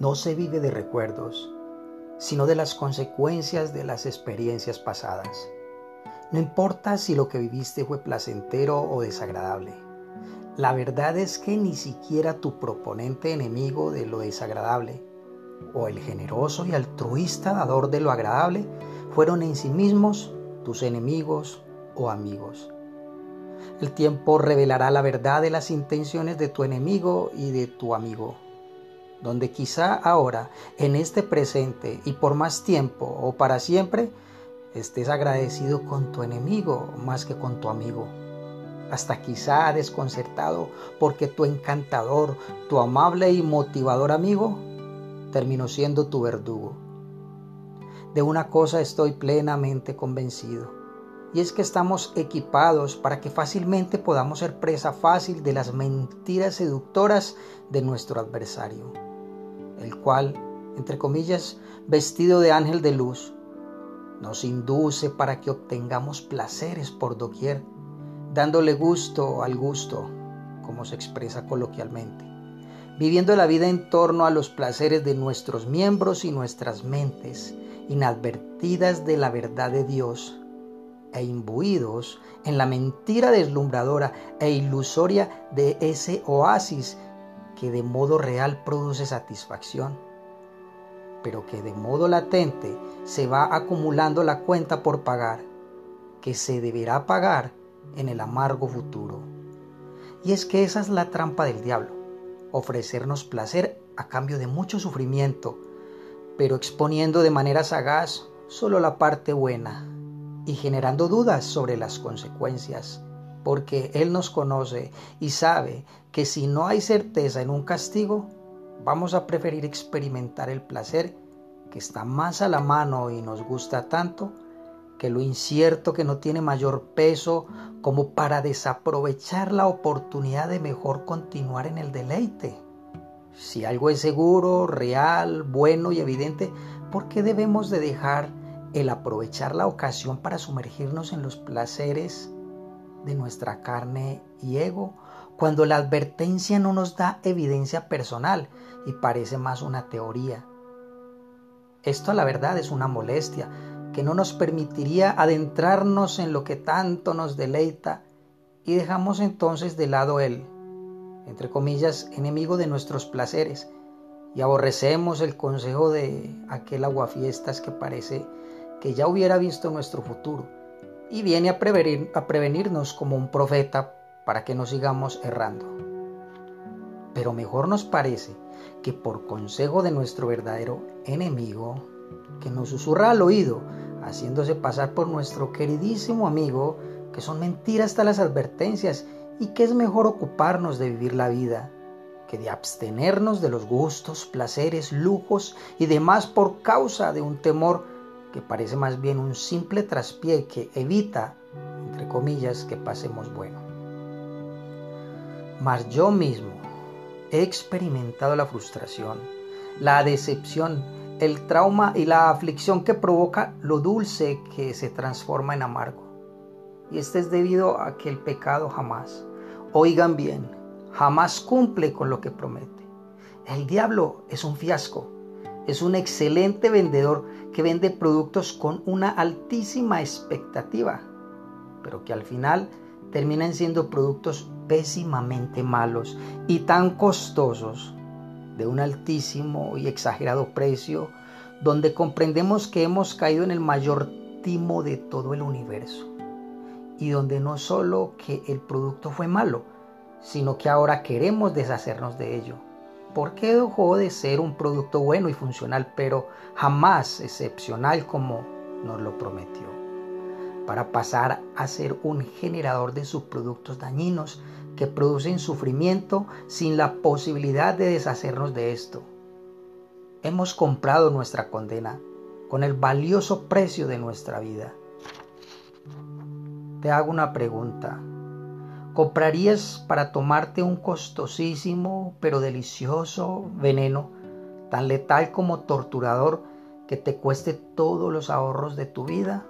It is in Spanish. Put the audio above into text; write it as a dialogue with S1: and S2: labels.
S1: no se vive de recuerdos, sino de las consecuencias de las experiencias pasadas. No importa si lo que viviste fue placentero o desagradable. La verdad es que ni siquiera tu proponente enemigo de lo desagradable o el generoso y altruista dador de lo agradable fueron en sí mismos tus enemigos o amigos. El tiempo revelará la verdad de las intenciones de tu enemigo y de tu amigo, donde quizá ahora, en este presente y por más tiempo o para siempre, estés agradecido con tu enemigo más que con tu amigo. Hasta quizá desconcertado porque tu encantador, tu amable y motivador amigo terminó siendo tu verdugo. De una cosa estoy plenamente convencido, y es que estamos equipados para que fácilmente podamos ser presa fácil de las mentiras seductoras de nuestro adversario, cual, entre comillas, vestido de ángel de luz, nos induce para que obtengamos placeres por doquier, dándole gusto al gusto, como se expresa coloquialmente viviendo la vida en torno a los placeres de nuestros miembros y nuestras mentes, inadvertidas de la verdad de Dios e imbuidos en la mentira deslumbradora e ilusoria de ese oasis que de modo real produce satisfacción, pero que de modo latente se va acumulando la cuenta por pagar, que se deberá pagar en el amargo futuro. Y es que esa es la trampa del diablo ofrecernos placer a cambio de mucho sufrimiento, pero exponiendo de manera sagaz solo la parte buena y generando dudas sobre las consecuencias, porque Él nos conoce y sabe que si no hay certeza en un castigo, vamos a preferir experimentar el placer que está más a la mano y nos gusta tanto que lo incierto que no tiene mayor peso como para desaprovechar la oportunidad de mejor continuar en el deleite. Si algo es seguro, real, bueno y evidente, ¿por qué debemos de dejar el aprovechar la ocasión para sumergirnos en los placeres de nuestra carne y ego, cuando la advertencia no nos da evidencia personal y parece más una teoría? Esto a la verdad es una molestia, que no nos permitiría adentrarnos en lo que tanto nos deleita y dejamos entonces de lado el, entre comillas, enemigo de nuestros placeres y aborrecemos el consejo de aquel aguafiestas que parece que ya hubiera visto nuestro futuro y viene a, prevenir, a prevenirnos como un profeta para que no sigamos errando. Pero mejor nos parece que por consejo de nuestro verdadero enemigo, que nos susurra al oído, haciéndose pasar por nuestro queridísimo amigo, que son mentiras hasta las advertencias y que es mejor ocuparnos de vivir la vida que de abstenernos de los gustos, placeres, lujos y demás por causa de un temor que parece más bien un simple traspié que evita, entre comillas, que pasemos bueno. Mas yo mismo he experimentado la frustración, la decepción el trauma y la aflicción que provoca lo dulce que se transforma en amargo. Y este es debido a que el pecado jamás, oigan bien, jamás cumple con lo que promete. El diablo es un fiasco, es un excelente vendedor que vende productos con una altísima expectativa, pero que al final terminan siendo productos pésimamente malos y tan costosos de un altísimo y exagerado precio, donde comprendemos que hemos caído en el mayor timo de todo el universo, y donde no solo que el producto fue malo, sino que ahora queremos deshacernos de ello. Porque dejó de ser un producto bueno y funcional, pero jamás excepcional como nos lo prometió? Para pasar a ser un generador de subproductos dañinos que producen sufrimiento sin la posibilidad de deshacernos de esto. Hemos comprado nuestra condena con el valioso precio de nuestra vida. Te hago una pregunta. ¿Comprarías para tomarte un costosísimo pero delicioso veneno, tan letal como torturador, que te cueste todos los ahorros de tu vida?